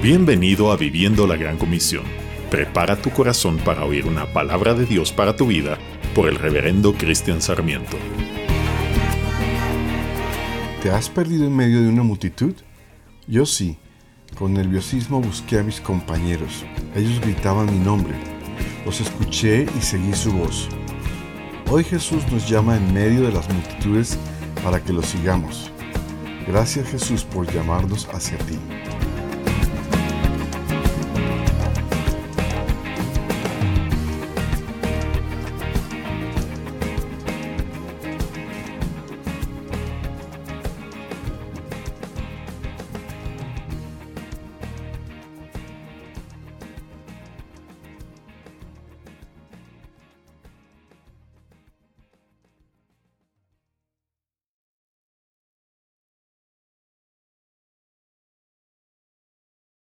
Bienvenido a Viviendo la Gran Comisión. Prepara tu corazón para oír una palabra de Dios para tu vida por el reverendo Cristian Sarmiento. ¿Te has perdido en medio de una multitud? Yo sí. Con nerviosismo busqué a mis compañeros. Ellos gritaban mi nombre. Los escuché y seguí su voz. Hoy Jesús nos llama en medio de las multitudes para que lo sigamos. Gracias Jesús por llamarnos hacia ti.